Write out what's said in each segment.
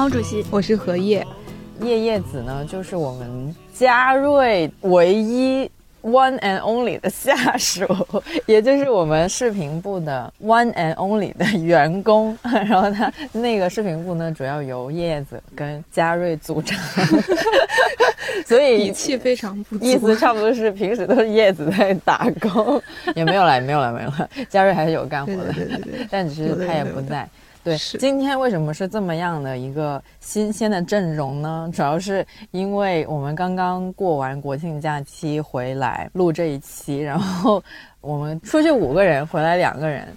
毛主席，我是何叶。叶叶子呢，就是我们嘉瑞唯一。One and only 的下属，也就是我们视频部的 One and only 的员工。然后他那个视频部呢，主要由叶子跟嘉瑞组成，所以语气非常不意思差不多是平时都是叶子在打工，也没有了，没有了，没有了。嘉瑞还是有干活的，对对对，但只是他也不在。对，今天为什么是这么样的一个新鲜的阵容呢？主要是因为我们刚刚过完国庆假期回来录这一期，然后我们出去五个人，回来两个人，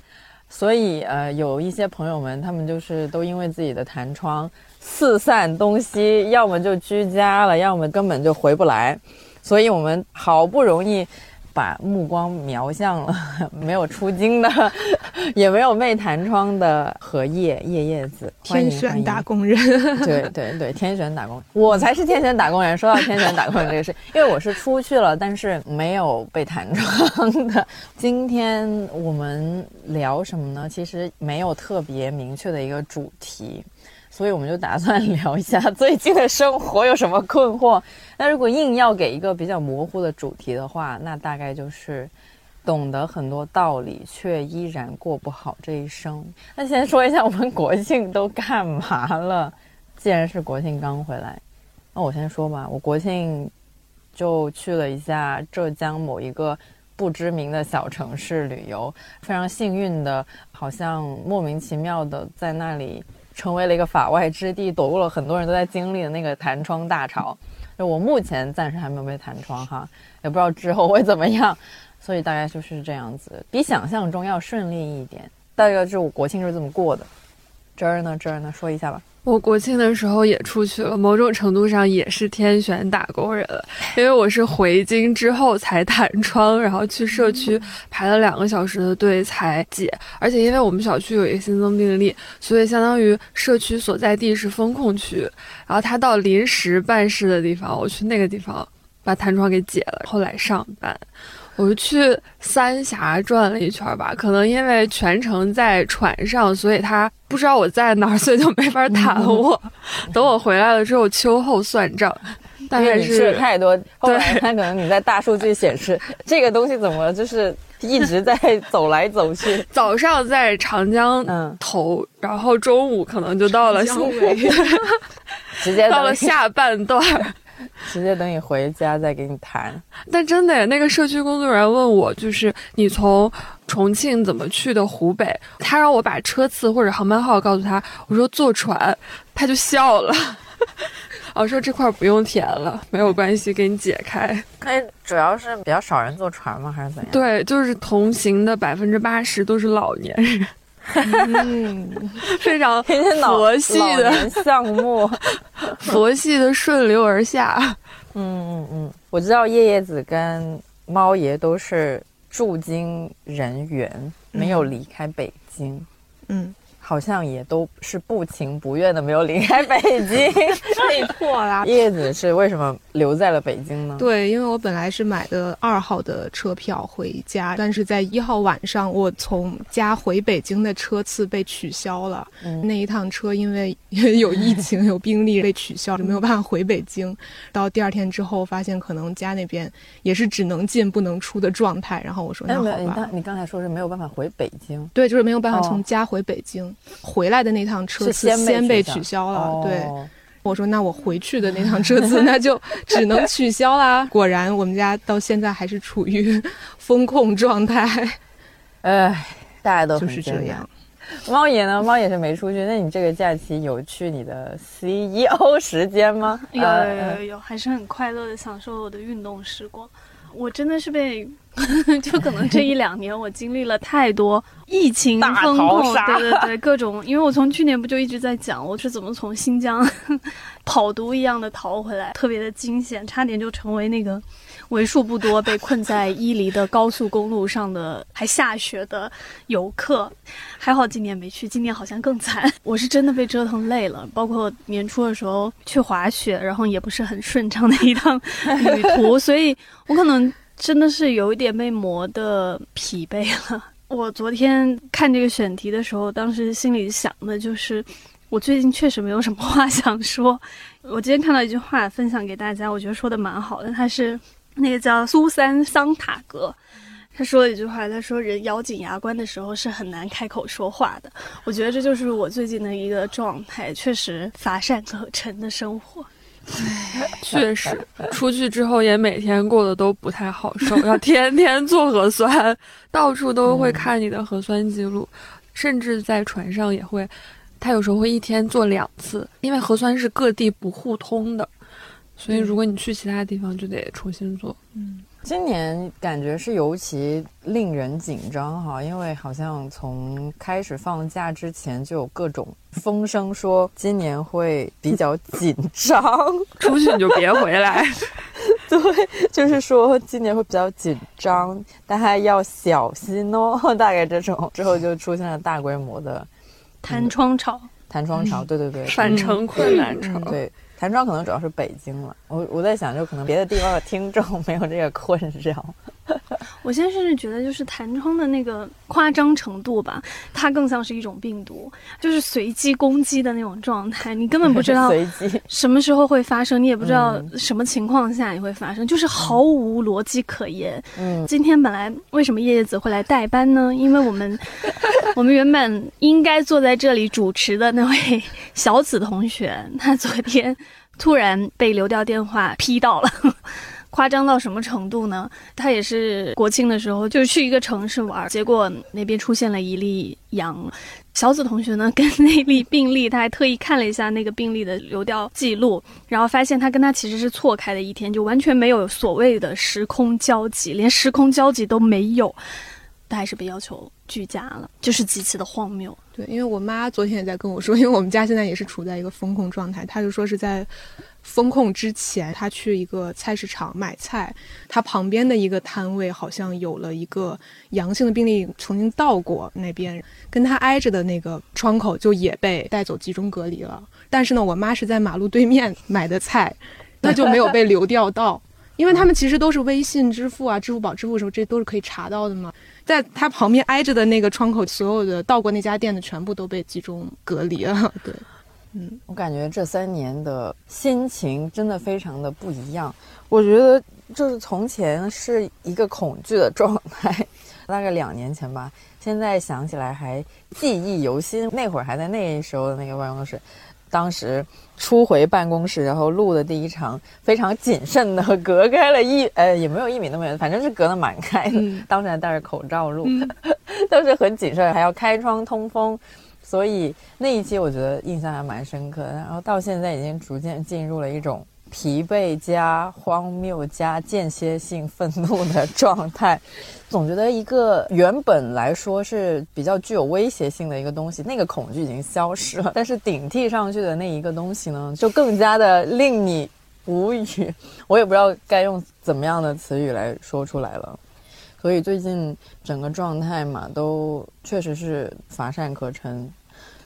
所以呃，有一些朋友们他们就是都因为自己的弹窗四散东西，要么就居家了，要么根本就回不来，所以我们好不容易。把目光瞄向了 没有出京的，也没有被弹窗的荷叶叶叶子，天选打工人。对对对，天选打工人，我才是天选打工人。说到天选打工人这个事，因为我是出去了，但是没有被弹窗的。今天我们聊什么呢？其实没有特别明确的一个主题。所以我们就打算聊一下 最近的生活有什么困惑。那如果硬要给一个比较模糊的主题的话，那大概就是懂得很多道理却依然过不好这一生。那先说一下我们国庆都干嘛了。既然是国庆刚回来，那我先说吧。我国庆就去了一下浙江某一个不知名的小城市旅游，非常幸运的，好像莫名其妙的在那里。成为了一个法外之地，躲过了很多人都在经历的那个弹窗大潮。就我目前暂时还没有被弹窗哈，也不知道之后会怎么样，所以大概就是这样子，比想象中要顺利一点。大概就是我国庆就是这么过的。这儿呢，这儿呢，说一下吧。我国庆的时候也出去了，某种程度上也是天选打工人了，因为我是回京之后才弹窗，然后去社区排了两个小时的队才解，而且因为我们小区有一个新增病例，所以相当于社区所在地是封控区，然后他到临时办事的地方，我去那个地方把弹窗给解了，后来上班。我就去三峡转了一圈吧，可能因为全程在船上，所以他不知道我在哪儿，所以就没法弹我。等我回来了之后，秋后算账。大概是太多，对，他可能你在大数据显示 这个东西怎么就是一直在走来走去。早上在长江头，然后中午可能就到了新尾，直接到了下半段。直接等你回家再给你谈。但真的，那个社区工作人员问我，就是你从重庆怎么去的湖北？他让我把车次或者航班号告诉他。我说坐船，他就笑了。我 说这块不用填了，没有关系，给你解开。那主要是比较少人坐船吗？还是怎样？对，就是同行的百分之八十都是老年人。嗯，非常佛系的项目，佛系的顺流而下。嗯嗯嗯，我知道叶叶子跟猫爷都是驻京人员，没有离开北京。嗯。好像也都是不情不愿的，没有离开北京，被迫啦。叶子是为什么留在了北京呢？对，因为我本来是买的二号的车票回家，但是在一号晚上，我从家回北京的车次被取消了。嗯那一趟车因为有疫情、有病例被取消，就没有办法回北京。到第二天之后，发现可能家那边也是只能进不能出的状态。然后我说：“那好吧。”你刚你刚才说是没有办法回北京？对，就是没有办法从家回北京。回来的那趟车次先被取消了，对，我说那我回去的那趟车次 那就只能取消啦。果然，我们家到现在还是处于风控状态。唉，大家都就是这样。猫爷呢？猫爷是没出去。那你这个假期有去你的 CEO 时间吗？有有有有，还是很快乐的享受我的运动时光。我真的是被，就可能这一两年我经历了太多疫情风控，对对对，各种。因为我从去年不就一直在讲我是怎么从新疆 跑毒一样的逃回来，特别的惊险，差点就成为那个为数不多被困在伊犁的高速公路上的还下雪的游客。还好今年没去，今年好像更惨。我是真的被折腾累了，包括年初的时候去滑雪，然后也不是很顺畅的一趟旅途，所以我可能真的是有一点被磨的疲惫了。我昨天看这个选题的时候，当时心里想的就是，我最近确实没有什么话想说。我今天看到一句话，分享给大家，我觉得说的蛮好的。他是那个叫苏珊·桑塔格，他说了一句话，他说人咬紧牙关的时候是很难开口说话的。我觉得这就是我最近的一个状态，确实乏善可陈的生活。确实，出去之后也每天过得都不太好受，要天天做核酸，到处都会看你的核酸记录，甚至在船上也会，他有时候会一天做两次，因为核酸是各地不互通的，所以如果你去其他地方就得重新做。嗯。今年感觉是尤其令人紧张哈，因为好像从开始放假之前就有各种风声说今年会比较紧张，出去你就别回来。对，就是说今年会比较紧张，大家要小心哦。大概这种之后就出现了大规模的弹窗潮，弹窗潮，对对对，返程困难潮，对。弹窗可能主要是北京了，我我在想，就可能别的地方的听众没有这个困扰。我现在甚至觉得，就是弹窗的那个夸张程度吧，它更像是一种病毒，就是随机攻击的那种状态。你根本不知道什么时候会发生，你也不知道什么情况下你会发生，就是毫无逻辑可言。嗯，今天本来为什么叶叶子会来代班呢？因为我们 我们原本应该坐在这里主持的那位小紫同学，他昨天突然被流调电话批到了。夸张到什么程度呢？他也是国庆的时候，就是去一个城市玩，结果那边出现了一例阳。小紫同学呢，跟那例病例，他还特意看了一下那个病例的流调记录，然后发现他跟他其实是错开的一天，就完全没有所谓的时空交集，连时空交集都没有，他还是被要求居家了，就是极其的荒谬。对，因为我妈昨天也在跟我说，因为我们家现在也是处在一个风控状态，她就说是在。封控之前，他去一个菜市场买菜，他旁边的一个摊位好像有了一个阳性的病例，曾经到过那边，跟他挨着的那个窗口就也被带走集中隔离了。但是呢，我妈是在马路对面买的菜，那就没有被流调到，因为他们其实都是微信支付啊、支付宝支付的时候，这都是可以查到的嘛。在他旁边挨着的那个窗口，所有的到过那家店的全部都被集中隔离了。对。嗯，我感觉这三年的心情真的非常的不一样。我觉得就是从前是一个恐惧的状态，大概两年前吧，现在想起来还记忆犹新。那会儿还在那时候的那个办公室，当时初回办公室，然后录的第一场，非常谨慎的隔开了一呃也没有一米那么远，反正是隔得蛮开的。当时还戴着口罩录，当时很谨慎，还要开窗通风。所以那一期我觉得印象还蛮深刻的，然后到现在已经逐渐进入了一种疲惫加荒谬加间歇性愤怒的状态，总觉得一个原本来说是比较具有威胁性的一个东西，那个恐惧已经消失了，但是顶替上去的那一个东西呢，就更加的令你无语，我也不知道该用怎么样的词语来说出来了。所以最近整个状态嘛，都确实是乏善可陈。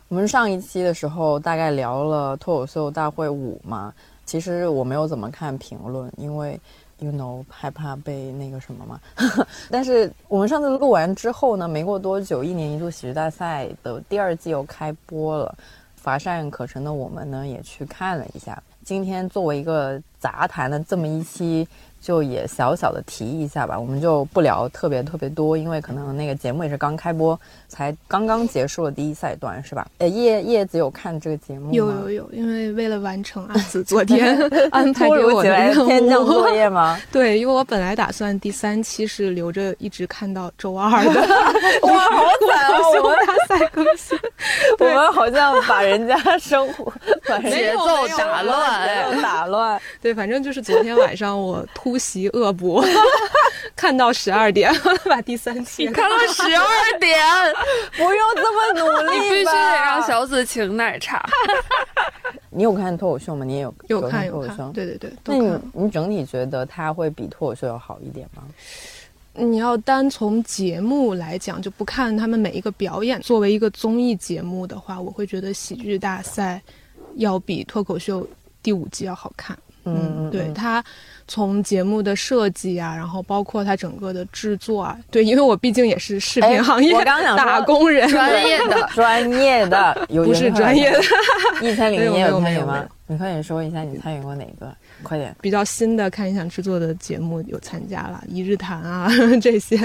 我们上一期的时候大概聊了脱口秀大会五嘛，其实我没有怎么看评论，因为，you know，害怕被那个什么嘛。但是我们上次录完之后呢，没过多久，一年一度喜剧大赛的第二季又开播了，乏善可陈的我们呢也去看了一下。今天作为一个杂谈的这么一期。就也小小的提一下吧，我们就不聊特别特别多，因为可能那个节目也是刚开播，才刚刚结束了第一赛段，是吧？呃，叶叶子有看这个节目吗？有有有，因为为了完成阿紫昨天安排给我的天降作业吗？对，因为我本来打算第三期是留着一直看到周二的，哇，好惨啊！我们大赛更新，我们好像把人家生活节奏打乱，打乱。对，反正就是昨天晚上我突。袭恶补，看到十二点，把第三期看到十二点，不用这么努力，必须得让小紫请奶茶。你有看脱口秀吗？你也有有看脱口秀？对对对。那你你整体觉得它会比脱口秀要好一点吗？你要单从节目来讲，就不看他们每一个表演。作为一个综艺节目的话，我会觉得喜剧大赛要比脱口秀第五季要好看。嗯，对他。从节目的设计啊，然后包括他整个的制作啊，对，因为我毕竟也是视频行业打工人，专业的 专业的，不是专业的。一千零一夜有参与吗？你快点说一下你参与过哪个？快点，比较新的看你想制作的节目有参加了《一日谈》啊这些。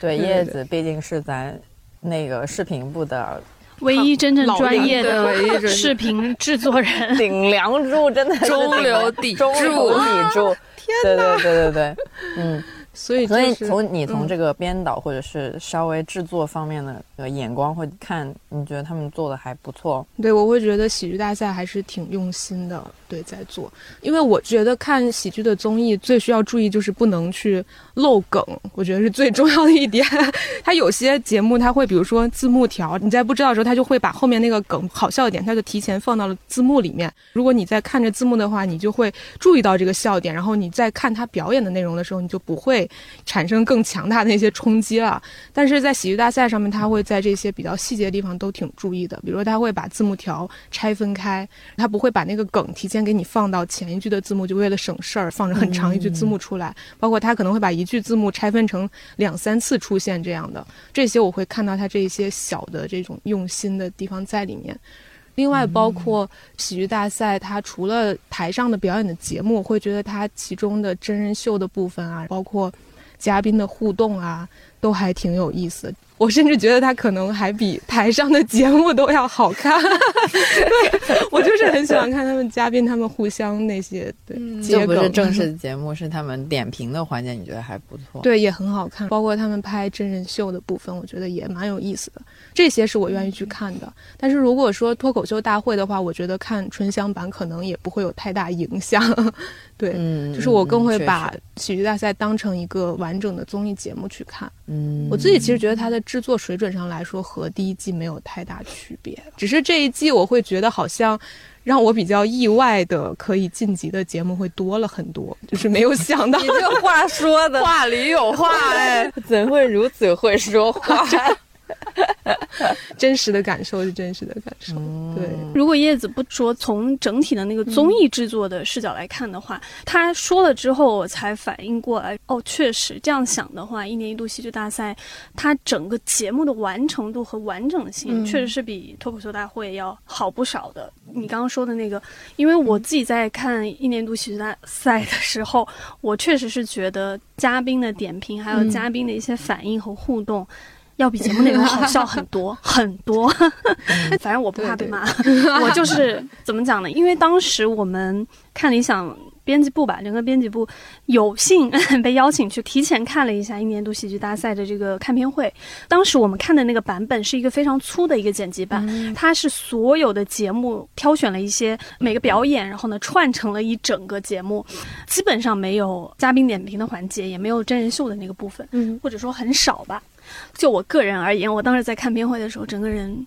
对，叶子毕竟是咱那个视频部的。唯一真正专业的视频制作人，顶梁柱，真的中流砥柱，中流砥柱，天哪！对对对对对，嗯。所以，所以从你从这个编导或者是稍微制作方面的眼光会看，你觉得他们做的还不错？对，我会觉得喜剧大赛还是挺用心的，对，在做。因为我觉得看喜剧的综艺最需要注意就是不能去漏梗，我觉得是最重要的一点。他有些节目他会，比如说字幕条，你在不知道的时候，他就会把后面那个梗好笑一点，他就提前放到了字幕里面。如果你在看着字幕的话，你就会注意到这个笑点，然后你在看他表演的内容的时候，你就不会。产生更强大的一些冲击了，但是在喜剧大赛上面，他会在这些比较细节的地方都挺注意的。比如说，他会把字幕条拆分开，他不会把那个梗提前给你放到前一句的字幕，就为了省事儿放着很长一句字幕出来。包括他可能会把一句字幕拆分成两三次出现这样的，这些我会看到他这些小的这种用心的地方在里面。另外，包括喜剧大赛，它除了台上的表演的节目，我会觉得它其中的真人秀的部分啊，包括嘉宾的互动啊，都还挺有意思。我甚至觉得它可能还比台上的节目都要好看，对我就是很喜欢看他们嘉宾他们互相那些对，这不是正式的节目，是他们点评的环节，你觉得还不错？对，也很好看，包括他们拍真人秀的部分，我觉得也蛮有意思的。这些是我愿意去看的。但是如果说脱口秀大会的话，我觉得看春香版可能也不会有太大影响。对，就是我更会把喜剧大赛当成一个完整的综艺节目去看。嗯，我自己其实觉得它的制作水准上来说和第一季没有太大区别，只是这一季我会觉得好像让我比较意外的可以晋级的节目会多了很多，就是没有想到。你这话说的 话里有话哎，怎会如此会说话？真实的感受是真实的感受。对，如果叶子不说，从整体的那个综艺制作的视角来看的话，他说了之后，我才反应过来。哦，确实这样想的话，一年一度喜剧大赛，它整个节目的完成度和完整性，确实是比脱口秀大会要好不少的。你刚刚说的那个，因为我自己在看一年一度喜剧大赛的时候，我确实是觉得嘉宾的点评，还有嘉宾的一些反应和互动。要比节目内容好笑 很多很多，反正我不怕被骂，我就是怎么讲呢？因为当时我们看理想编辑部吧，整个编辑部有幸 被邀请去提前看了一下一年度喜剧大赛的这个看片会。当时我们看的那个版本是一个非常粗的一个剪辑版，它是所有的节目挑选了一些每个表演，然后呢串成了一整个节目，基本上没有嘉宾点评的环节，也没有真人秀的那个部分，嗯，或者说很少吧。就我个人而言，我当时在看片会的时候，整个人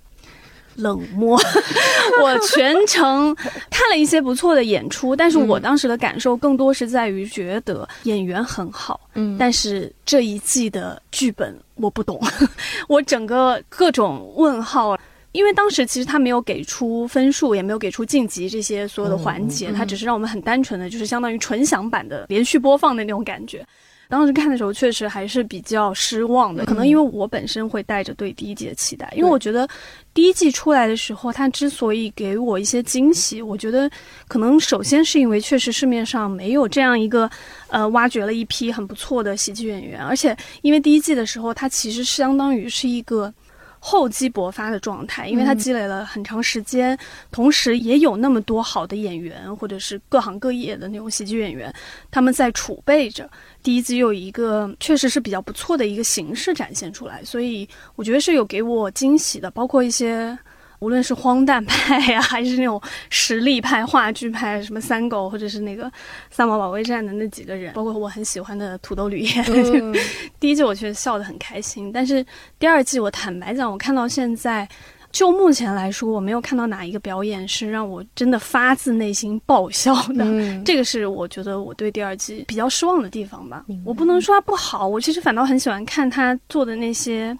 冷漠。我全程看了一些不错的演出，但是我当时的感受更多是在于觉得演员很好，嗯，但是这一季的剧本我不懂，我整个各种问号。因为当时其实他没有给出分数，也没有给出晋级这些所有的环节，他只是让我们很单纯的就是相当于纯享版的连续播放的那种感觉。当时看的时候，确实还是比较失望的。可能因为我本身会带着对第一季的期待，因为我觉得第一季出来的时候，它之所以给我一些惊喜，我觉得可能首先是因为确实市面上没有这样一个，呃，挖掘了一批很不错的喜剧演员，而且因为第一季的时候，它其实相当于是一个。厚积薄发的状态，因为它积累了很长时间，同时也有那么多好的演员，或者是各行各业的那种喜剧演员，他们在储备着。第一季有一个确实是比较不错的一个形式展现出来，所以我觉得是有给我惊喜的，包括一些。无论是荒诞派呀，还是那种实力派、话剧派，什么三狗，或者是那个三毛保卫战的那几个人，包括我很喜欢的土豆吕燕，第一季我确实笑得很开心。但是第二季，我坦白讲，我看到现在，就目前来说，我没有看到哪一个表演是让我真的发自内心爆笑的。这个是我觉得我对第二季比较失望的地方吧。我不能说它不好，我其实反倒很喜欢看他做的那些。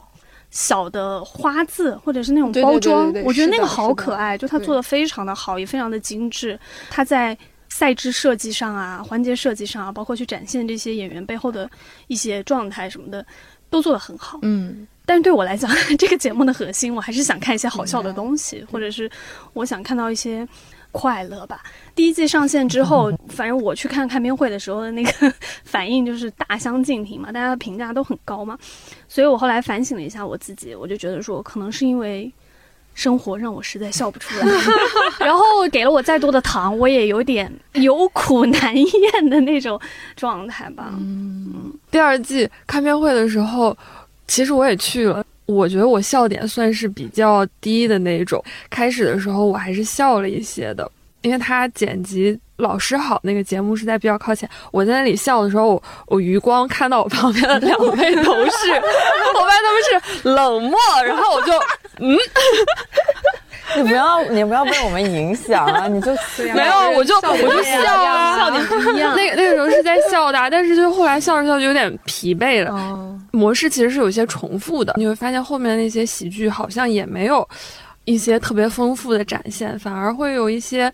小的花字或者是那种包装，我觉得那个好可爱，就它做的非常的好，也非常的精致。它在赛制设计上啊，环节设计上啊，包括去展现这些演员背后的一些状态什么的，都做得很好。嗯，但是对我来讲，这个节目的核心，我还是想看一些好笑的东西，或者是我想看到一些快乐吧。第一季上线之后，反正我去看看片会的时候的那个 反应就是大相径庭嘛，大家的评价都很高嘛。所以我后来反省了一下我自己，我就觉得说，可能是因为。生活让我实在笑不出来，然后给了我再多的糖，我也有点有苦难咽的那种状态吧。嗯，第二季看片会的时候，其实我也去了，我觉得我笑点算是比较低的那种。开始的时候我还是笑了一些的，因为他剪辑。老师好，那个节目是在比较靠前。我在那里笑的时候，我余光看到我旁边的两位同事，我发现他们是冷漠，然后我就嗯，你不要你不要被我们影响啊！你就 没有，我就我就笑啊，笑点不一样。那那个时候是在笑的，但是就后来笑着笑就有点疲惫了。模式其实是有些重复的，你会发现后面那些喜剧好像也没有一些特别丰富的展现，反而会有一些。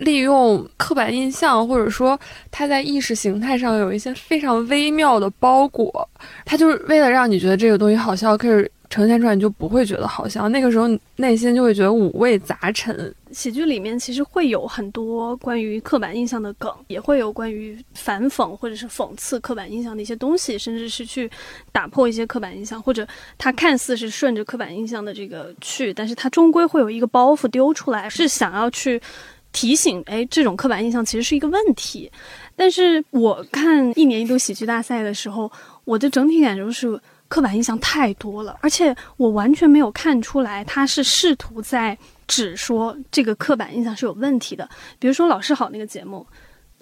利用刻板印象，或者说他在意识形态上有一些非常微妙的包裹，他就是为了让你觉得这个东西好笑，可是呈现出来你就不会觉得好笑。那个时候内心就会觉得五味杂陈。喜剧里面其实会有很多关于刻板印象的梗，也会有关于反讽或者是讽刺刻板印象的一些东西，甚至是去打破一些刻板印象，或者他看似是顺着刻板印象的这个去，但是他终归会有一个包袱丢出来，是想要去。提醒，哎，这种刻板印象其实是一个问题。但是我看一年一度喜剧大赛的时候，我的整体感受是刻板印象太多了，而且我完全没有看出来他是试图在指说这个刻板印象是有问题的。比如说《老师好》那个节目，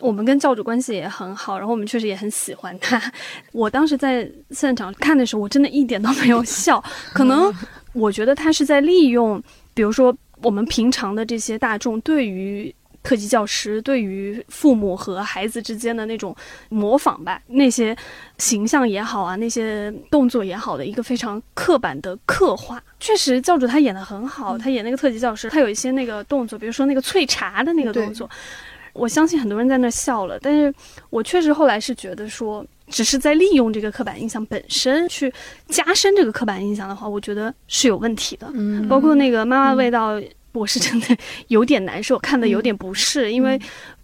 我们跟教主关系也很好，然后我们确实也很喜欢他。我当时在现场看的时候，我真的一点都没有笑。可能我觉得他是在利用，比如说。我们平常的这些大众对于特级教师、对于父母和孩子之间的那种模仿吧，那些形象也好啊，那些动作也好的一个非常刻板的刻画，确实教主他演的很好，他演那个特级教师，他有一些那个动作，比如说那个萃茶的那个动作，我相信很多人在那笑了，但是我确实后来是觉得说。只是在利用这个刻板印象本身去加深这个刻板印象的话，我觉得是有问题的。嗯，包括那个妈妈味道，我是真的 有点难受，看的有点不适，因为。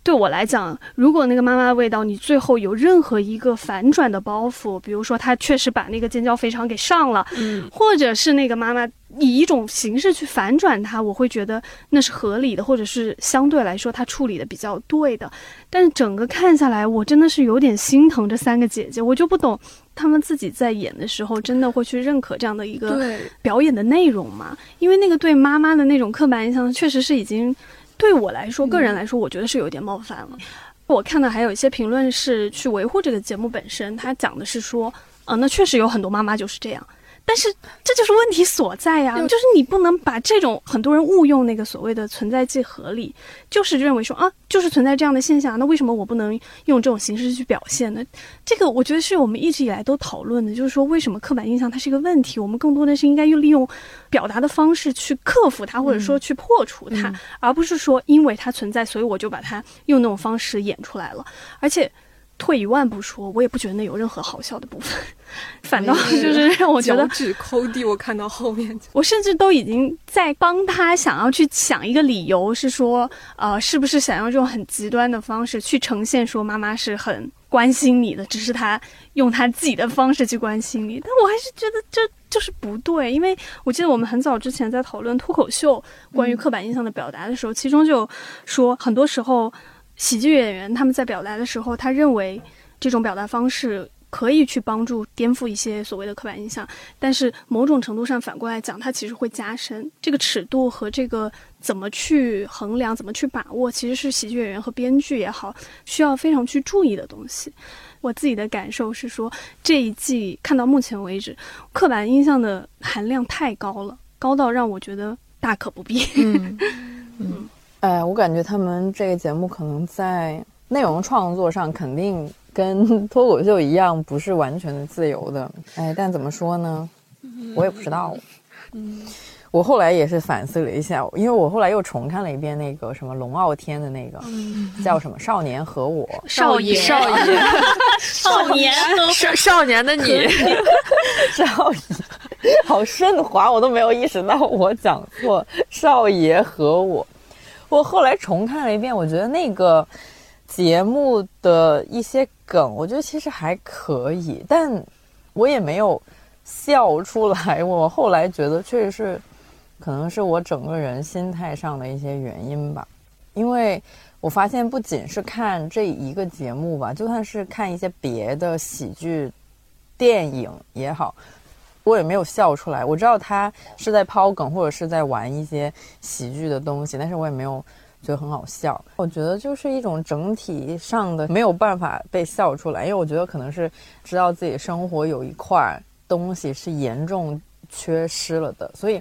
对我来讲，如果那个妈妈的味道，你最后有任何一个反转的包袱，比如说她确实把那个尖椒肥肠给上了，嗯，或者是那个妈妈以一种形式去反转它，我会觉得那是合理的，或者是相对来说她处理的比较对的。但是整个看下来，我真的是有点心疼这三个姐姐，我就不懂他们自己在演的时候，真的会去认可这样的一个表演的内容吗？因为那个对妈妈的那种刻板印象，确实是已经。对我来说，个人来说，我觉得是有点冒犯了。我看到还有一些评论是去维护这个节目本身，他讲的是说，呃，那确实有很多妈妈就是这样。但是这就是问题所在呀，就是你不能把这种很多人误用那个所谓的存在即合理，就是认为说啊，就是存在这样的现象，那为什么我不能用这种形式去表现呢？这个我觉得是我们一直以来都讨论的，就是说为什么刻板印象它是一个问题，我们更多的是应该用利用表达的方式去克服它，或者说去破除它，而不是说因为它存在，所以我就把它用那种方式演出来了，而且。退一万步说，我也不觉得那有任何好笑的部分，反倒 就是让我觉得脚趾抠地。我看到后面，我甚至都已经在帮他想要去想一个理由，是说，呃，是不是想用这种很极端的方式去呈现说妈妈是很关心你的，只是他用他自己的方式去关心你。但我还是觉得这就是不对，因为我记得我们很早之前在讨论脱口秀关于刻板印象的表达的时候，其中就说很多时候。喜剧演员他们在表达的时候，他认为这种表达方式可以去帮助颠覆一些所谓的刻板印象，但是某种程度上反过来讲，它其实会加深这个尺度和这个怎么去衡量、怎么去把握，其实是喜剧演员和编剧也好需要非常去注意的东西。我自己的感受是说，这一季看到目前为止，刻板印象的含量太高了，高到让我觉得大可不必。嗯。哎，我感觉他们这个节目可能在内容创作上肯定跟 脱口秀一样，不是完全的自由的。哎，但怎么说呢？我也不知道。嗯，我后来也是反思了一下，因为我后来又重看了一遍那个什么龙傲天的那个，叫什么《少年和我》，少爷，少爷，少年，少少年的你，少爷，好顺滑，我都没有意识到我讲错，少爷和我。我后来重看了一遍，我觉得那个节目的一些梗，我觉得其实还可以，但我也没有笑出来。我后来觉得确实是。可能是我整个人心态上的一些原因吧，因为我发现不仅是看这一个节目吧，就算是看一些别的喜剧电影也好，我也没有笑出来。我知道他是在抛梗或者是在玩一些喜剧的东西，但是我也没有觉得很好笑。我觉得就是一种整体上的没有办法被笑出来，因为我觉得可能是知道自己生活有一块东西是严重缺失了的，所以。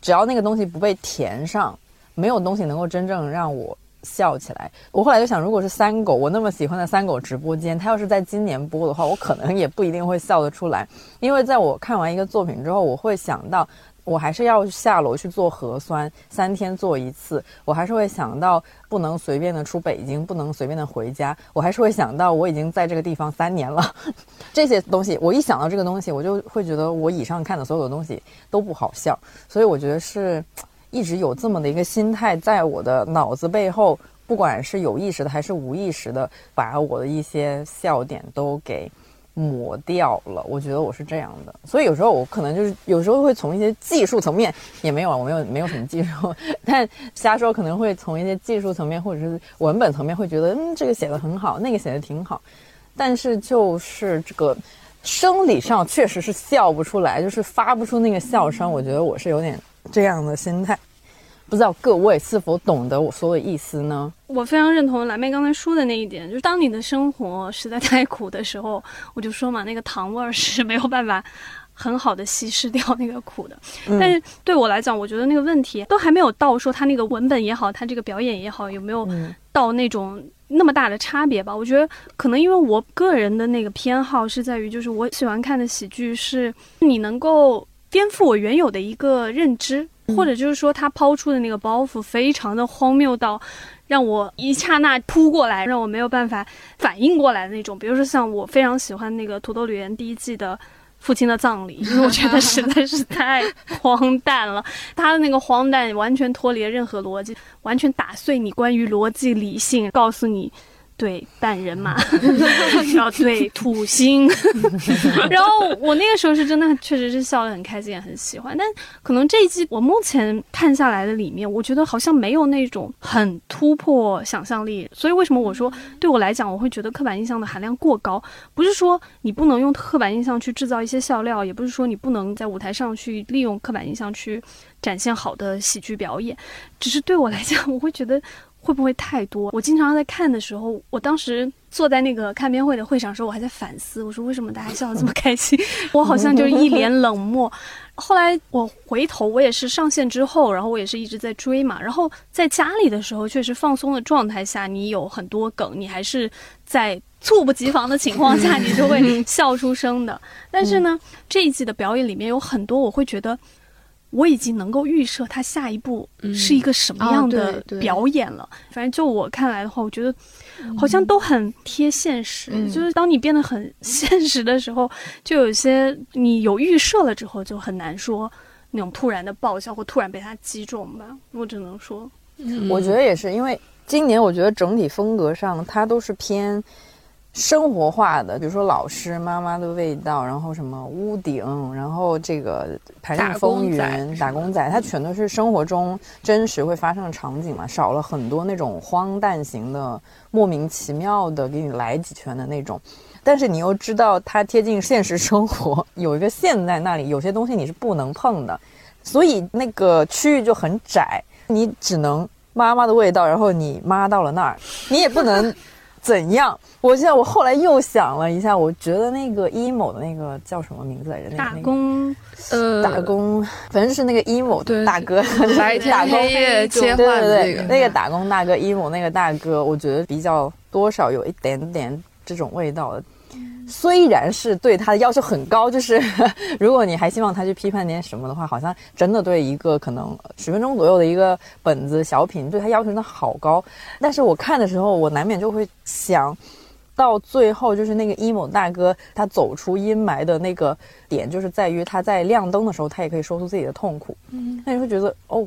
只要那个东西不被填上，没有东西能够真正让我笑起来。我后来就想，如果是三狗，我那么喜欢的三狗直播间，它要是在今年播的话，我可能也不一定会笑得出来。因为在我看完一个作品之后，我会想到，我还是要下楼去做核酸，三天做一次。我还是会想到，不能随便的出北京，不能随便的回家。我还是会想到，我已经在这个地方三年了。这些东西，我一想到这个东西，我就会觉得我以上看的所有的东西都不好笑。所以我觉得是一直有这么的一个心态，在我的脑子背后，不管是有意识的还是无意识的，把我的一些笑点都给抹掉了。我觉得我是这样的。所以有时候我可能就是有时候会从一些技术层面也没有啊，我没有没有什么技术，但瞎说可能会从一些技术层面或者是文本层面会觉得，嗯，这个写的很好，那个写的挺好。但是就是这个生理上确实是笑不出来，就是发不出那个笑声。我觉得我是有点这样的心态，不知道各位是否懂得我说的意思呢？我非常认同蓝妹刚才说的那一点，就是当你的生活实在太苦的时候，我就说嘛，那个糖味儿是没有办法很好的稀释掉那个苦的。但是对我来讲，我觉得那个问题都还没有到说他那个文本也好，他这个表演也好，有没有到那种。那么大的差别吧，我觉得可能因为我个人的那个偏好是在于，就是我喜欢看的喜剧是你能够颠覆我原有的一个认知，或者就是说他抛出的那个包袱非常的荒谬到让我一刹那扑过来，让我没有办法反应过来的那种。比如说像我非常喜欢那个《土豆旅人》第一季的。父亲的葬礼，因为我觉得实在是太荒诞了。他的那个荒诞完全脱离了任何逻辑，完全打碎你关于逻辑理性，告诉你。对半人马，然后对 土星，然后我那个时候是真的确实是笑得很开心，也很喜欢。但可能这一季我目前看下来的里面，我觉得好像没有那种很突破想象力。所以为什么我说对我来讲，我会觉得刻板印象的含量过高？不是说你不能用刻板印象去制造一些笑料，也不是说你不能在舞台上去利用刻板印象去展现好的喜剧表演，只是对我来讲，我会觉得。会不会太多？我经常在看的时候，我当时坐在那个看片会的会场时候，我还在反思，我说为什么大家笑得这么开心？我好像就一脸冷漠。后来我回头，我也是上线之后，然后我也是一直在追嘛。然后在家里的时候，确实放松的状态下，你有很多梗，你还是在猝不及防的情况下，你就会笑出声的。但是呢，这一季的表演里面有很多，我会觉得。我已经能够预设他下一步是一个什么样的表演了。反正就我看来的话，我觉得好像都很贴现实。就是当你变得很现实的时候，就有些你有预设了之后，就很难说那种突然的爆笑或突然被他击中吧。我只能说，我觉得也是，因为今年我觉得整体风格上它都是偏。生活化的，比如说老师、妈妈的味道，然后什么屋顶，然后这个排练风云、打工仔，它全都是生活中真实会发生的场景嘛，少了很多那种荒诞型的、莫名其妙的给你来几拳的那种。但是你又知道它贴近现实生活，有一个线在那里，有些东西你是不能碰的，所以那个区域就很窄，你只能妈妈的味道，然后你妈到了那儿，你也不能。怎样？我现在我后来又想了一下，我觉得那个 emo 的那个叫什么名字来着？打工，呃，打工，反正是那个 emo 大哥，白天黑夜切换那个那个打工大哥 emo 那个大哥，我觉得比较多少有一点点这种味道的。虽然是对他的要求很高，就是 如果你还希望他去批判点什么的话，好像真的对一个可能十分钟左右的一个本子小品，对他要求真的好高。但是我看的时候，我难免就会想。到最后，就是那个 emo 大哥，他走出阴霾的那个点，就是在于他在亮灯的时候，他也可以说出自己的痛苦。嗯，那你会觉得，哦，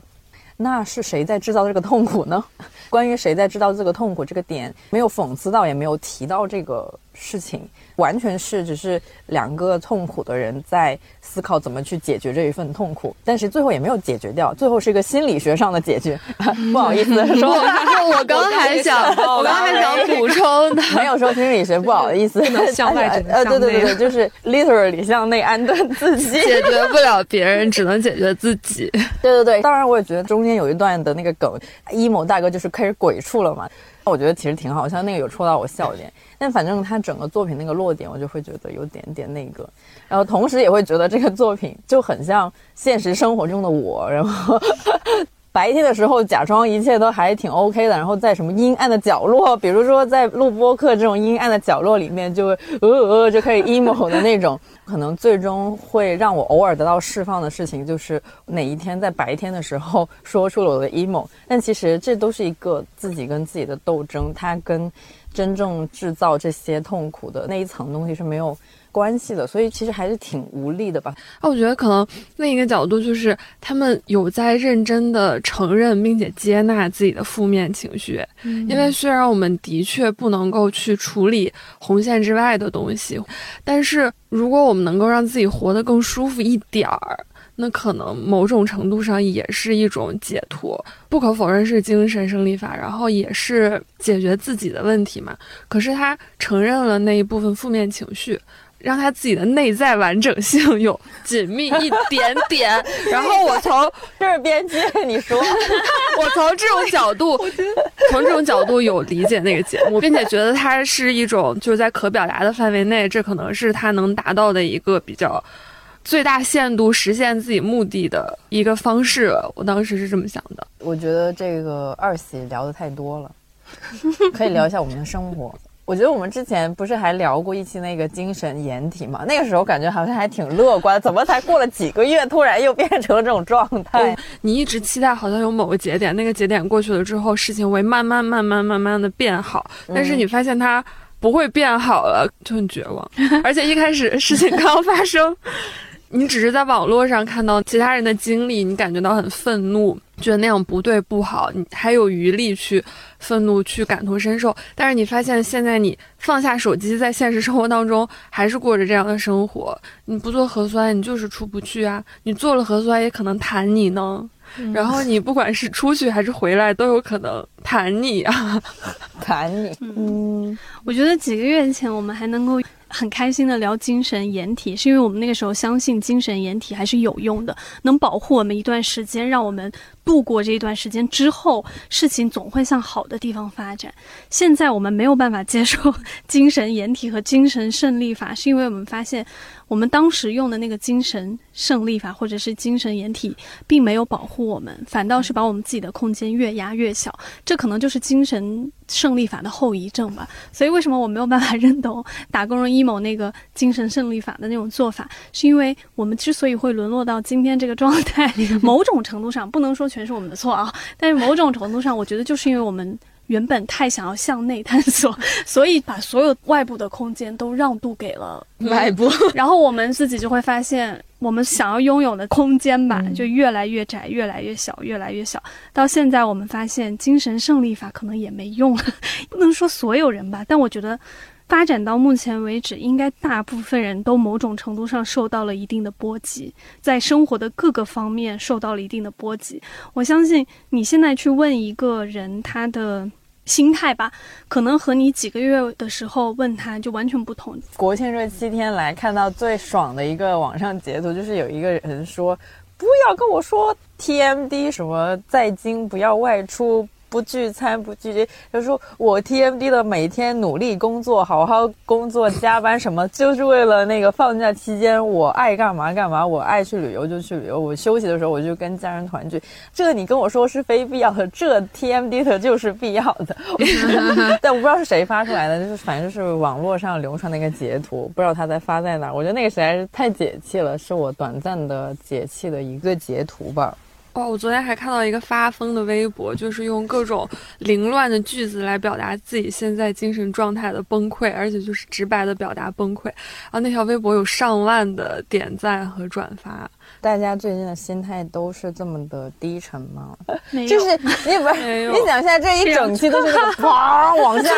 那是谁在制造这个痛苦呢？关于谁在制造这个痛苦这个点，没有讽刺到，也没有提到这个事情。完全是只是两个痛苦的人在思考怎么去解决这一份痛苦，但是最后也没有解决掉，最后是一个心理学上的解决。不好意思，说 我刚还想，我刚还想补充的，没有说心理学，不好意思，向外呃，对对对，就是 literally 向内安顿自己，解决不了别人，只能解决自己。对对对，当然我也觉得中间有一段的那个梗，emo 大哥就是开始鬼畜了嘛，我觉得其实挺好，像那个有戳到我笑点。但反正他整个作品那个落点，我就会觉得有点点那个，然后同时也会觉得这个作品就很像现实生活中的我，然后白天的时候假装一切都还挺 OK 的，然后在什么阴暗的角落，比如说在录播课这种阴暗的角落里面，就呃呃就可以 emo 的那种，可能最终会让我偶尔得到释放的事情，就是哪一天在白天的时候 说出了我的 emo，但其实这都是一个自己跟自己的斗争，它跟。真正制造这些痛苦的那一层东西是没有关系的，所以其实还是挺无力的吧。啊，我觉得可能另一个角度就是他们有在认真的承认并且接纳自己的负面情绪，因为虽然我们的确不能够去处理红线之外的东西，但是如果我们能够让自己活得更舒服一点儿。那可能某种程度上也是一种解脱，不可否认是精神胜利法，然后也是解决自己的问题嘛。可是他承认了那一部分负面情绪，让他自己的内在完整性有 紧密一点点。然后我从这是编辑你说，我从这种角度，从这种角度有理解那个节目，并且觉得它是一种就是在可表达的范围内，这可能是他能达到的一个比较。最大限度实现自己目的的一个方式，我当时是这么想的。我觉得这个二喜聊的太多了，可以聊一下我们的生活。我觉得我们之前不是还聊过一期那个精神掩体嘛？那个时候感觉好像还挺乐观，怎么才过了几个月，突然又变成了这种状态？你一直期待好像有某个节点，那个节点过去了之后，事情会慢慢、慢慢、慢慢的变好，但是你发现它不会变好了，就很绝望。而且一开始事情刚发生。你只是在网络上看到其他人的经历，你感觉到很愤怒，觉得那样不对不好，你还有余力去愤怒、去感同身受。但是你发现现在你放下手机，在现实生活当中还是过着这样的生活。你不做核酸，你就是出不去啊；你做了核酸，也可能弹你呢。然后你不管是出去还是回来，都有可能弹你啊，弹你。嗯，我觉得几个月前我们还能够。很开心的聊精神掩体，是因为我们那个时候相信精神掩体还是有用的，能保护我们一段时间，让我们度过这一段时间之后，事情总会向好的地方发展。现在我们没有办法接受精神掩体和精神胜利法，是因为我们发现。我们当时用的那个精神胜利法，或者是精神掩体，并没有保护我们，反倒是把我们自己的空间越压越小。这可能就是精神胜利法的后遗症吧。所以，为什么我没有办法认同打工人 emo 那个精神胜利法的那种做法？是因为我们之所以会沦落到今天这个状态，某种程度上不能说全是我们的错啊，但是某种程度上，我觉得就是因为我们。原本太想要向内探索，所以把所有外部的空间都让渡给了外部，然后我们自己就会发现，我们想要拥有的空间吧，就越来越窄，越来越小，越来越小。到现在，我们发现精神胜利法可能也没用了，不能说所有人吧，但我觉得。发展到目前为止，应该大部分人都某种程度上受到了一定的波及，在生活的各个方面受到了一定的波及。我相信你现在去问一个人他的心态吧，可能和你几个月的时候问他就完全不同。国庆这七天来看到最爽的一个网上截图，就是有一个人说：“不要跟我说 TMD 什么在京不要外出。”不聚餐不聚集，就说我 TMD 的每天努力工作，好好工作，加班什么，就是为了那个放假期间我爱干嘛干嘛，我爱去旅游就去旅游，我休息的时候我就跟家人团聚。这你跟我说是非必要的，这 TMD 的就是必要的。但我不知道是谁发出来的，就是反正是网络上流传的一个截图，不知道他在发在哪。我觉得那个实在是太解气了，是我短暂的解气的一个截图吧。哦，我昨天还看到一个发疯的微博，就是用各种凌乱的句子来表达自己现在精神状态的崩溃，而且就是直白的表达崩溃。然后那条微博有上万的点赞和转发。大家最近的心态都是这么的低沉吗？就是你不是你想一下，这一整期都是那个砰往下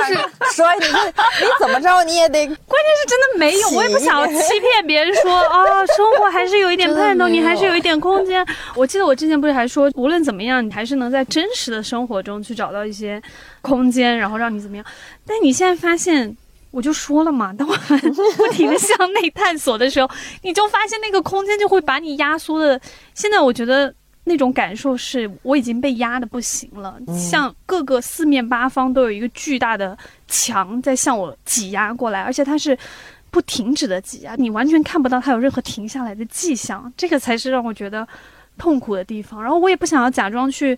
摔，你你怎么着你也得，关键是真的没有，我也不想欺骗别人说 啊，生活还是有一点盼头，你还是有一点空间。我记得我之前不是还说，无论怎么样，你还是能在真实的生活中去找到一些空间，然后让你怎么样。但你现在发现。我就说了嘛，当我们 不停的向内探索的时候，你就发现那个空间就会把你压缩的。现在我觉得那种感受是我已经被压的不行了，像各个四面八方都有一个巨大的墙在向我挤压过来，而且它是不停止的挤压，你完全看不到它有任何停下来的迹象，这个才是让我觉得痛苦的地方。然后我也不想要假装去。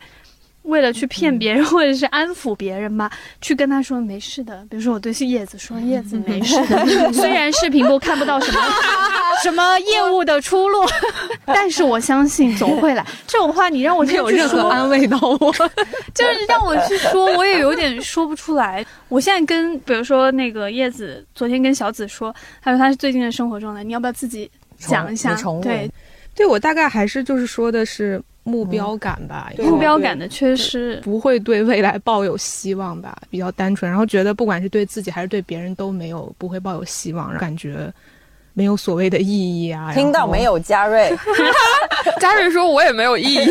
为了去骗别人或者是安抚别人吧，去跟他说没事的。比如说我对叶子说叶子没事的，虽然视频部看不到什么 什么业务的出路，但是我相信 总会来。这种话你让我没有任何安慰到我，就是让我去说，我也有点说不出来。我现在跟比如说那个叶子，昨天跟小紫说，他说他是最近的生活状态，你要不要自己讲一下？对，对我大概还是就是说的是。目标感吧，目标感的缺失，不会对未来抱有希望吧？比较单纯，然后觉得不管是对自己还是对别人都没有不会抱有希望，感觉没有所谓的意义啊。听到没有，嘉瑞？嘉瑞说：“我也没有意义。”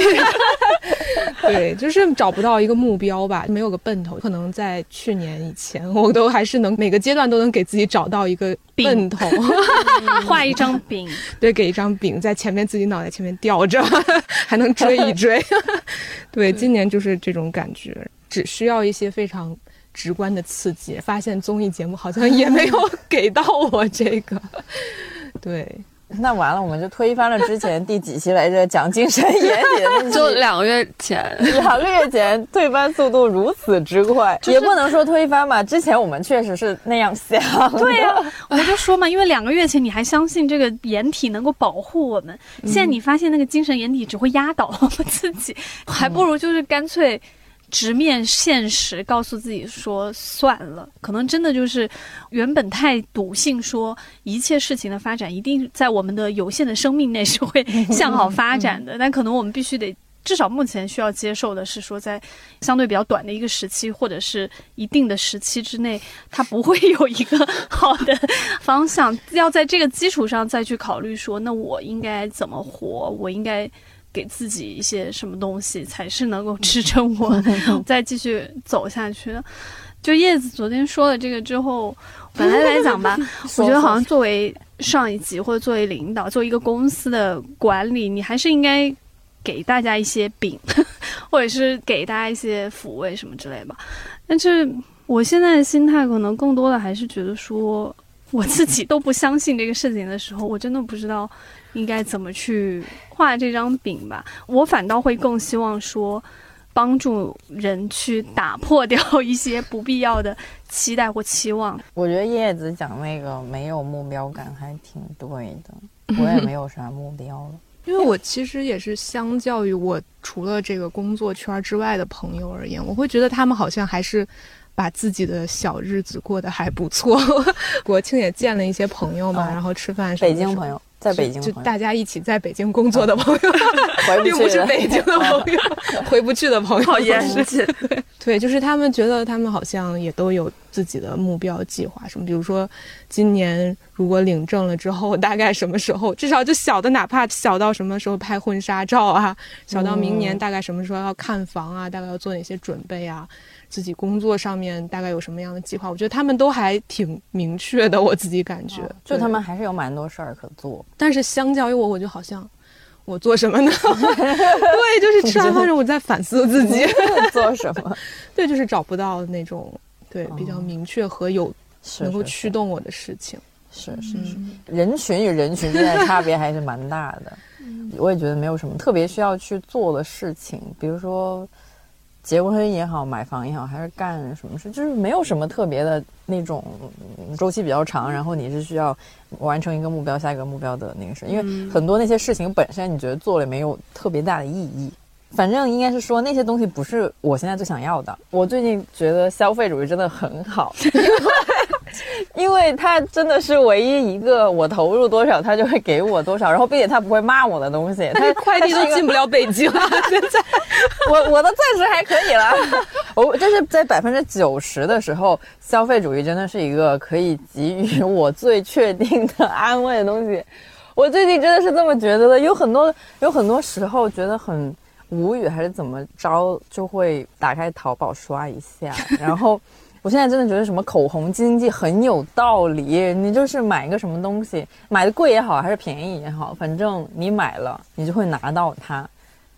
对，就是找不到一个目标吧，没有个奔头。可能在去年以前，我都还是能每个阶段都能给自己找到一个奔头，画一张饼，对，给一张饼在前面自己脑袋前面吊着，还能追一追。对，今年就是这种感觉，只需要一些非常直观的刺激。发现综艺节目好像也没有给到我这个，对。那完了，我们就推翻了之前第几期来着讲精神眼底的，就两个月前，两个月前推翻速度如此之快，也不能说推翻吧。之前我们确实是那样想。对呀，我就说嘛，因为两个月前你还相信这个掩体能够保护我们，现在你发现那个精神掩体只会压倒我们自己，还不如就是干脆。直面现实，告诉自己说算了，可能真的就是原本太笃信，说一切事情的发展一定在我们的有限的生命内是会 向好发展的。但可能我们必须得，至少目前需要接受的是说，在相对比较短的一个时期，或者是一定的时期之内，它不会有一个好的方向。要在这个基础上再去考虑说，那我应该怎么活？我应该。给自己一些什么东西才是能够支撑我 再继续走下去的？就叶子昨天说了这个之后，本来来讲吧，我觉得好像作为上一级或者作为领导，作为一个公司的管理，你还是应该给大家一些饼，或者是给大家一些抚慰什么之类吧。但是我现在的心态可能更多的还是觉得说，我自己都不相信这个事情的时候，我真的不知道。应该怎么去画这张饼吧？我反倒会更希望说，帮助人去打破掉一些不必要的期待或期望。我觉得叶子讲那个没有目标感还挺对的，我也没有啥目标了。因为我其实也是相较于我除了这个工作圈之外的朋友而言，我会觉得他们好像还是把自己的小日子过得还不错。国庆也见了一些朋友嘛，然后吃饭。北京朋友。在北京，就大家一起在北京工作的朋友，并不是北京的朋友，回不去的朋友。好严谨，对对，就是他们觉得他们好像也都有自己的目标计划，什么，比如说今年如果领证了之后，大概什么时候，至少就小的，哪怕小到什么时候拍婚纱照啊，小到明年大概什么时候要看房啊，大概要做哪些准备啊。自己工作上面大概有什么样的计划？我觉得他们都还挺明确的，我自己感觉，就他们还是有蛮多事儿可做。但是相较于我，我就好像我做什么呢？对，就是吃完饭之后我在反思自己做什么。对，就是找不到那种对比较明确和有能够驱动我的事情。是是是，人群与人群之间的差别还是蛮大的。我也觉得没有什么特别需要去做的事情，比如说结婚也好，买房也好，还是干什么事，就是没有什么特别的那种周期比较长，然后你是需要完成一个目标、下一个目标的那个事。因为很多那些事情本身，你觉得做了没有特别大的意义。反正应该是说那些东西不是我现在最想要的。我最近觉得消费主义真的很好。因为他真的是唯一一个我投入多少，他就会给我多少，然后并且他不会骂我的东西。他快递都进不了北京了，现在我我的暂时还可以了。我就是在百分之九十的时候，消费主义真的是一个可以给予我最确定的安慰的东西。我最近真的是这么觉得的。有很多有很多时候觉得很无语还是怎么着，就会打开淘宝刷一下，然后。我现在真的觉得什么口红经济很有道理，你就是买一个什么东西，买的贵也好，还是便宜也好，反正你买了，你就会拿到它。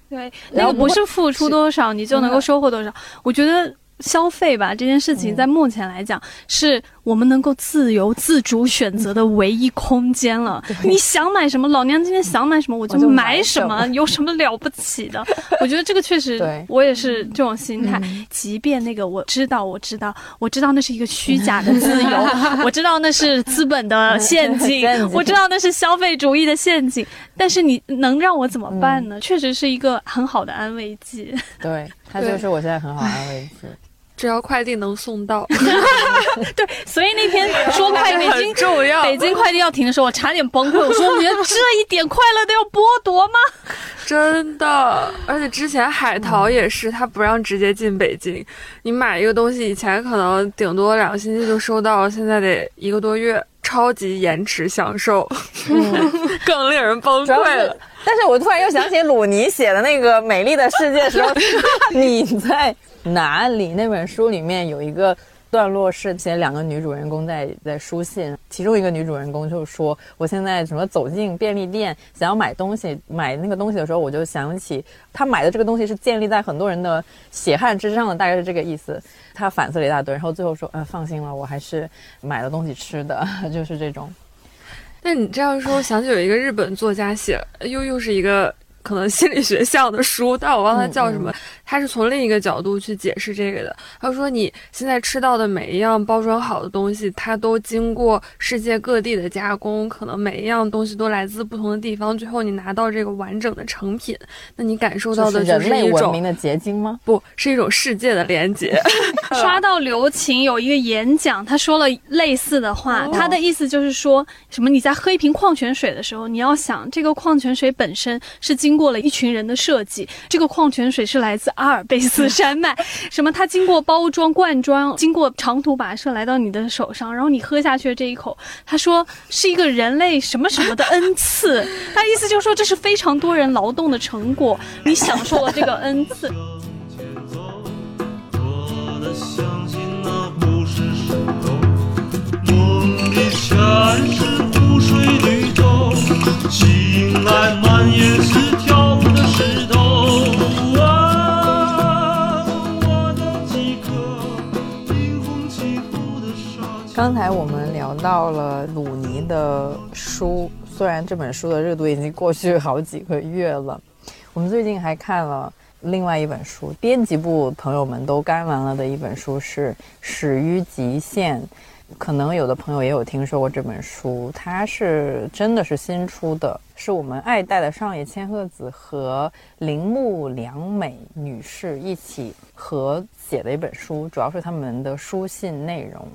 对，那个不是付出多少你就能够收获多少，我觉得。消费吧这件事情，在目前来讲，是我们能够自由自主选择的唯一空间了。你想买什么，老娘今天想买什么我就买什么，有什么了不起的？我觉得这个确实，我也是这种心态。即便那个我知道，我知道，我知道那是一个虚假的自由，我知道那是资本的陷阱，我知道那是消费主义的陷阱。但是你能让我怎么办呢？确实是一个很好的安慰剂。对，它就是我现在很好安慰剂。只要快递能送到，对，所以那天说快北京 重要，北京快递要停的时候，我差点崩溃。我说，我觉得这一点快乐都要剥夺吗？真的，而且之前海淘也是，他不让直接进北京。你买一个东西，以前可能顶多两个星期就收到，现在得一个多月，超级延迟享受，更令人崩溃了。但是我突然又想起鲁尼写的那个《美丽的世界》时候，你在。哪里？那本书里面有一个段落是写两个女主人公在在书信，其中一个女主人公就说：“我现在什么走进便利店，想要买东西，买那个东西的时候，我就想起她买的这个东西是建立在很多人的血汗之上的，大概是这个意思。”她反思了一大堆，然后最后说：“呃，放心了，我还是买了东西吃的，就是这种。”那你这样说，我想起有一个日本作家写，又又是一个。可能心理学像的书，但我忘了叫什么。他是从另一个角度去解释这个的。他说：“你现在吃到的每一样包装好的东西，它都经过世界各地的加工，可能每一样东西都来自不同的地方。最后你拿到这个完整的成品，那你感受到的就是人类文明的结晶吗？不是一种世界的连接。刷到刘琴有一个演讲，他说了类似的话。他的意思就是说什么？你在喝一瓶矿泉水的时候，你要想这个矿泉水本身是经经过了一群人的设计，这个矿泉水是来自阿尔卑斯山脉。什么？它经过包装、灌装，经过长途跋涉来到你的手上，然后你喝下去的这一口，他说是一个人类什么什么的恩赐。他意思就是说，这是非常多人劳动的成果，你享受了这个恩赐。到了鲁尼的书，虽然这本书的热度已经过去好几个月了，我们最近还看了另外一本书，编辑部朋友们都干完了。的一本书是《始于极限》。可能有的朋友也有听说过这本书，它是真的是新出的，是我们爱戴的上野千鹤子和铃木良美女士一起合写的一本书，主要是他们的书信内容。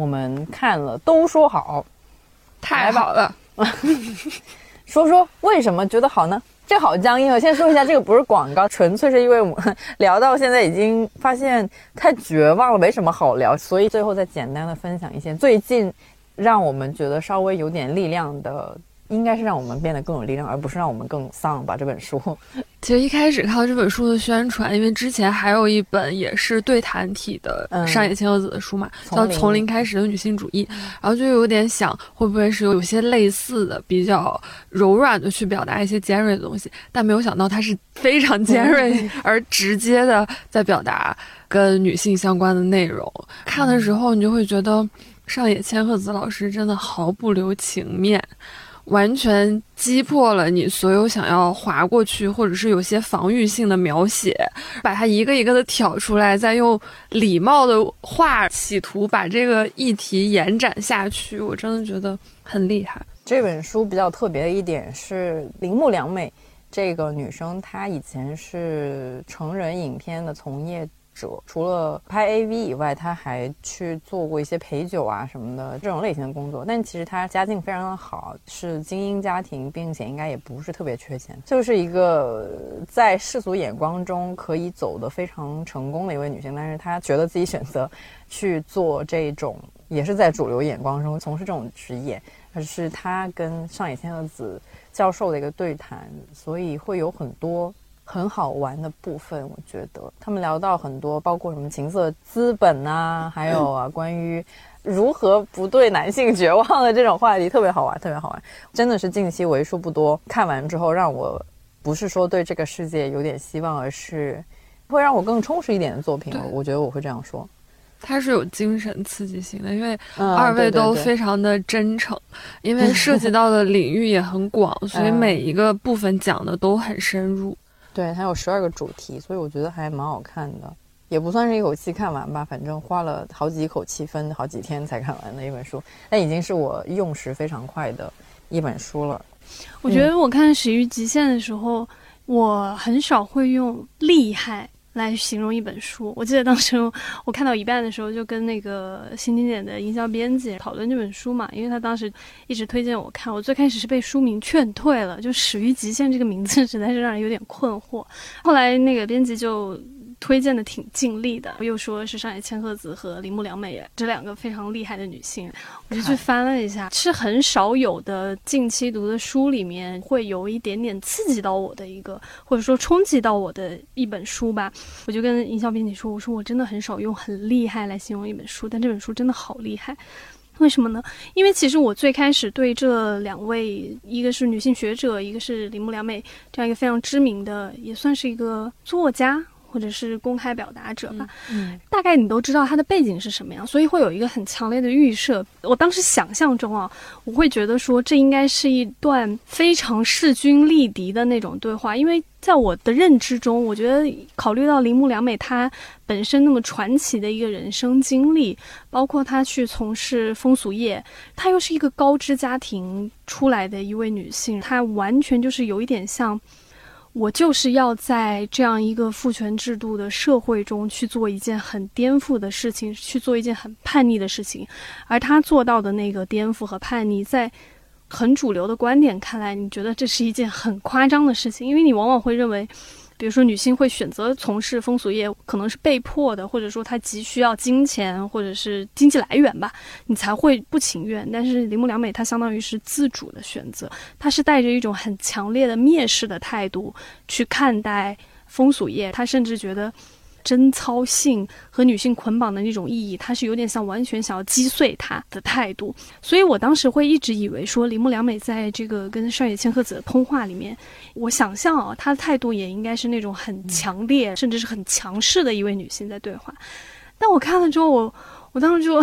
我们看了都说好，太好了，说说为什么觉得好呢？这好僵硬啊！先说一下，这个不是广告，纯粹是因为我们聊到现在已经发现太绝望了，没什么好聊，所以最后再简单的分享一些最近让我们觉得稍微有点力量的应该是让我们变得更有力量，而不是让我们更丧吧。这本书，其实一开始看到这本书的宣传，因为之前还有一本也是对谈体的上野千鹤子的书嘛，叫《从零开始的女性主义》，然后就有点想会不会是有些类似的，比较柔软的去表达一些尖锐的东西，但没有想到它是非常尖锐 而直接的在表达跟女性相关的内容。看的时候，你就会觉得上野千鹤子老师真的毫不留情面。完全击破了你所有想要划过去，或者是有些防御性的描写，把它一个一个的挑出来，再用礼貌的话企图把这个议题延展下去，我真的觉得很厉害。这本书比较特别的一点是铃木良美这个女生，她以前是成人影片的从业。除了拍 AV 以外，他还去做过一些陪酒啊什么的这种类型的工作。但其实他家境非常的好，是精英家庭，并且应该也不是特别缺钱，就是一个在世俗眼光中可以走得非常成功的一位女性。但是她觉得自己选择去做这种，也是在主流眼光中从事这种职业，而是她跟上野千鹤子教授的一个对谈，所以会有很多。很好玩的部分，我觉得他们聊到很多，包括什么情色资本啊，还有啊关于如何不对男性绝望的这种话题，特别好玩，特别好玩，真的是近期为数不多看完之后让我不是说对这个世界有点希望，而是会让我更充实一点的作品。我觉得我会这样说，它是有精神刺激性的，因为二位都非常的真诚，因为 涉及到的领域也很广，所以每一个部分讲的都很深入。对，它有十二个主题，所以我觉得还蛮好看的，也不算是一口气看完吧，反正花了好几口气，分好几天才看完的一本书，但已经是我用时非常快的一本书了。我觉得我看《始于极限》的时候，我很少会用厉害。来形容一本书，我记得当时我看到一半的时候，就跟那个新经典的营销编辑讨论这本书嘛，因为他当时一直推荐我看，我最开始是被书名劝退了，就“始于极限”这个名字实在是让人有点困惑，后来那个编辑就。推荐的挺尽力的，又说是上野千鹤子和铃木良美这两个非常厉害的女性，我就去翻了一下，是很少有的近期读的书里面会有一点点刺激到我的一个，或者说冲击到我的一本书吧。我就跟营销编辑说，我说我真的很少用很厉害来形容一本书，但这本书真的好厉害，为什么呢？因为其实我最开始对这两位，一个是女性学者，一个是铃木良美这样一个非常知名的，也算是一个作家。或者是公开表达者吧，嗯，大概你都知道他的背景是什么样，所以会有一个很强烈的预设。我当时想象中啊，我会觉得说这应该是一段非常势均力敌的那种对话，因为在我的认知中，我觉得考虑到铃木良美她本身那么传奇的一个人生经历，包括她去从事风俗业，她又是一个高知家庭出来的一位女性，她完全就是有一点像。我就是要在这样一个父权制度的社会中去做一件很颠覆的事情，去做一件很叛逆的事情，而他做到的那个颠覆和叛逆，在很主流的观点看来，你觉得这是一件很夸张的事情，因为你往往会认为。比如说，女性会选择从事风俗业，可能是被迫的，或者说她急需要金钱，或者是经济来源吧，你才会不情愿。但是铃木良美她相当于是自主的选择，她是带着一种很强烈的蔑视的态度去看待风俗业，她甚至觉得。贞操性和女性捆绑的那种意义，它是有点像完全想要击碎她的态度。所以我当时会一直以为说，铃木良美在这个跟上野千鹤子的通话里面，我想象啊，她的态度也应该是那种很强烈，甚至是很强势的一位女性在对话。但我看了之后，我我当时就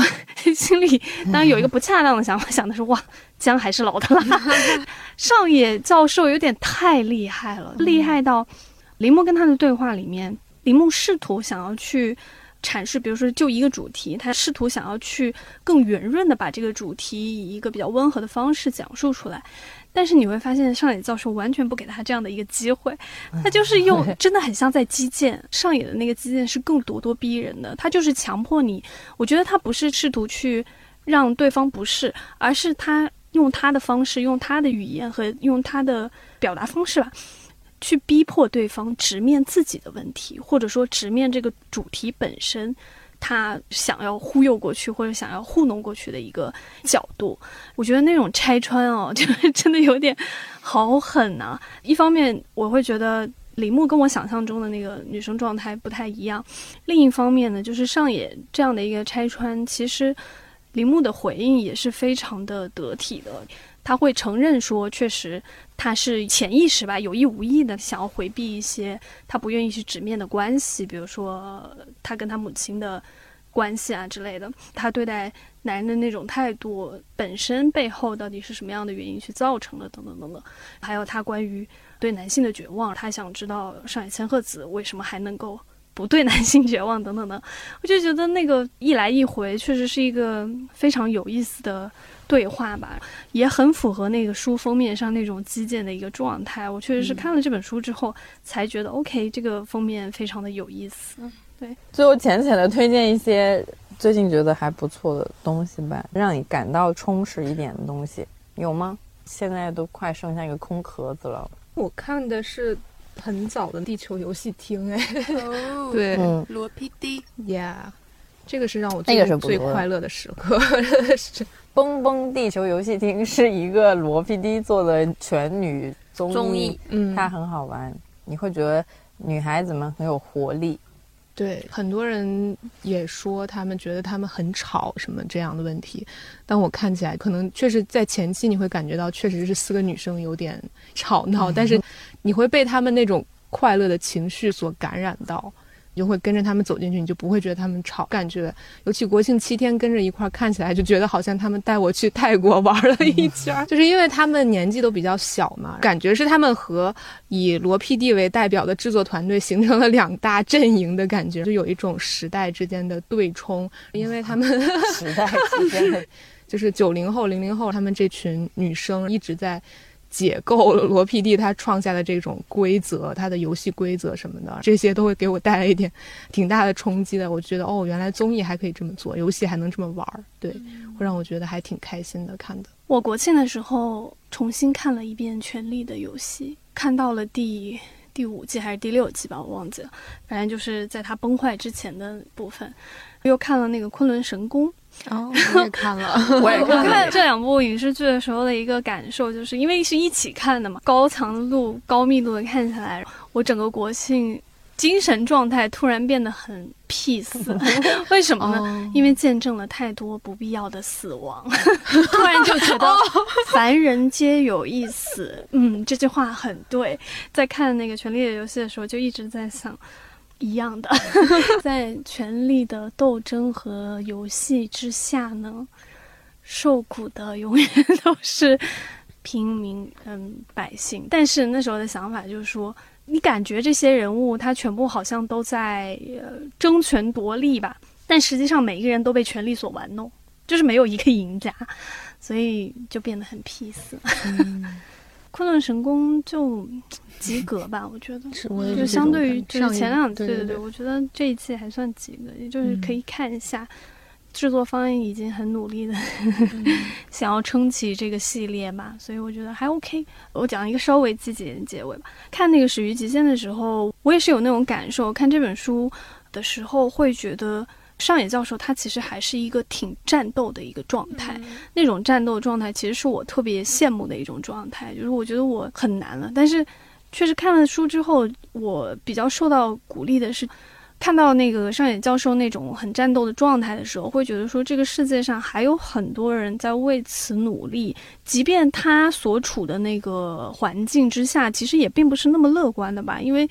心里当然有一个不恰当的想法，想的是哇，姜还是老的辣。上野教授有点太厉害了，厉害到铃木跟他的对话里面。铃木试图想要去阐释，比如说就一个主题，他试图想要去更圆润的把这个主题以一个比较温和的方式讲述出来，但是你会发现上野教授完全不给他这样的一个机会，他就是用真的很像在击剑。上野的那个击剑是更咄咄逼人的，他就是强迫你。我觉得他不是试图去让对方不适，而是他用他的方式，用他的语言和用他的表达方式吧。去逼迫对方直面自己的问题，或者说直面这个主题本身，他想要忽悠过去或者想要糊弄过去的一个角度。我觉得那种拆穿哦，就是真的有点好狠呐。一方面我会觉得铃木跟我想象中的那个女生状态不太一样，另一方面呢，就是上野这样的一个拆穿，其实铃木的回应也是非常的得体的。他会承认说，确实他是潜意识吧，有意无意的想要回避一些他不愿意去直面的关系，比如说他跟他母亲的关系啊之类的。他对待男人的那种态度本身背后到底是什么样的原因去造成的？等等等等。还有他关于对男性的绝望，他想知道上野千鹤子为什么还能够不对男性绝望等等的。我就觉得那个一来一回，确实是一个非常有意思的。对话吧，也很符合那个书封面上那种激进的一个状态。我确实是看了这本书之后，才觉得 OK，这个封面非常的有意思。对，最后浅浅的推荐一些最近觉得还不错的东西吧，让你感到充实一点的东西，有吗？现在都快剩下一个空壳子了。我看的是很早的地球游戏厅，哎，对，罗 PD，Yeah，这个是让我那个是最快乐的时刻。蹦蹦地球游戏厅是一个罗 PD 做的全女综艺，嗯，它很好玩，你会觉得女孩子们很有活力。对，很多人也说他们觉得他们很吵什么这样的问题，但我看起来可能确实在前期你会感觉到确实是四个女生有点吵闹，但是你会被他们那种快乐的情绪所感染到。你就会跟着他们走进去，你就不会觉得他们吵。感觉尤其国庆七天跟着一块儿，看起来就觉得好像他们带我去泰国玩了一圈。就是因为他们年纪都比较小嘛，感觉是他们和以罗 PD 为代表的制作团队形成了两大阵营的感觉，就有一种时代之间的对冲。因为他们时代之间的，就是九零后、零零后，他们这群女生一直在。解构了罗 PD 他创下的这种规则，他的游戏规则什么的，这些都会给我带来一点挺大的冲击的。我觉得哦，原来综艺还可以这么做，游戏还能这么玩儿，对，会让我觉得还挺开心的。看的，我国庆的时候重新看了一遍《权力的游戏》，看到了第第五季还是第六季吧，我忘记了，反正就是在他崩坏之前的部分，又看了那个《昆仑神宫》。哦，我也看了，我也看这两部影视剧的时候的一个感受，就是因为是一起看的嘛，高强度、高密度的看下来，我整个国庆精神状态突然变得很 peace。为什么呢？因为见证了太多不必要的死亡，突然就觉得凡人皆有一死。嗯，这句话很对。在看那个《权力的游戏》的时候，就一直在想。一样的，在权力的斗争和游戏之下呢，受苦的永远都是平民 嗯百姓。但是那时候的想法就是说，你感觉这些人物他全部好像都在争权夺利吧，但实际上每一个人都被权力所玩弄，就是没有一个赢家，所以就变得很 peace。昆仑神宫就 及格吧，我觉得，就相对于就是前两季，对对对，我觉得这一季还算及格，也就是可以看一下，制作方已经很努力的 想要撑起这个系列吧，所以我觉得还 OK。我讲一个稍微积极的结尾吧。看那个《始于极限》的时候，我也是有那种感受，看这本书的时候会觉得。上野教授他其实还是一个挺战斗的一个状态，那种战斗状态其实是我特别羡慕的一种状态。就是我觉得我很难了，但是确实看了书之后，我比较受到鼓励的是，看到那个上野教授那种很战斗的状态的时候，会觉得说这个世界上还有很多人在为此努力，即便他所处的那个环境之下，其实也并不是那么乐观的吧。因为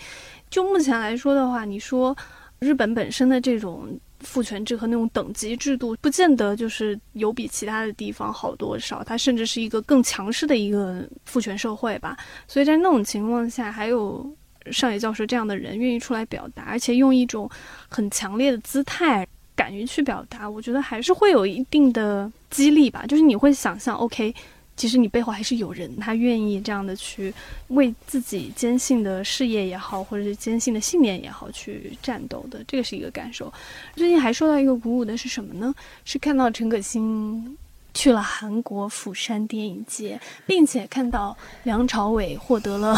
就目前来说的话，你说日本本身的这种。父权制和那种等级制度，不见得就是有比其他的地方好多少，它甚至是一个更强势的一个父权社会吧。所以在那种情况下，还有上野教授这样的人愿意出来表达，而且用一种很强烈的姿态，敢于去表达，我觉得还是会有一定的激励吧。就是你会想象，OK。其实你背后还是有人，他愿意这样的去为自己坚信的事业也好，或者是坚信的信念也好去战斗的，这个是一个感受。最近还受到一个鼓舞的是什么呢？是看到陈可辛去了韩国釜山电影节，并且看到梁朝伟获得了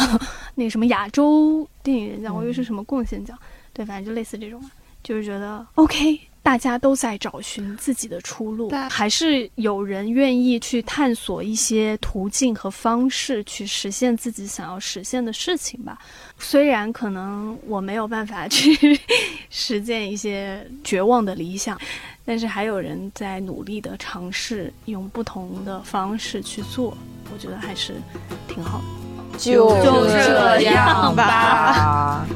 那什么亚洲电影人奖，我以为是什么贡献奖，对，反正就类似这种，就是觉得 OK。大家都在找寻自己的出路，还是有人愿意去探索一些途径和方式去实现自己想要实现的事情吧。虽然可能我没有办法去 实践一些绝望的理想，但是还有人在努力的尝试用不同的方式去做，我觉得还是挺好的。就这样吧。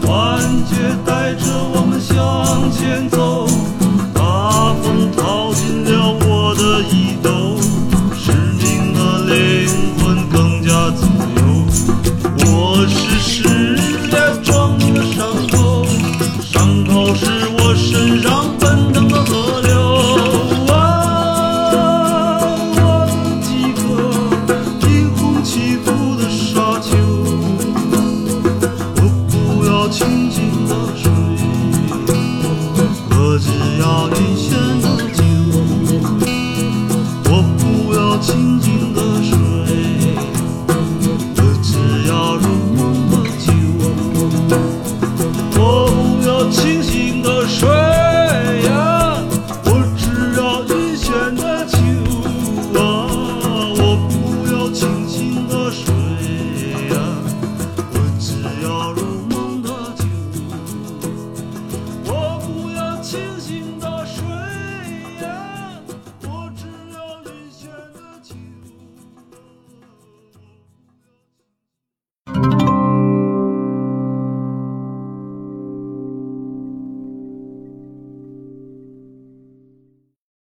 团结带着我们向前走。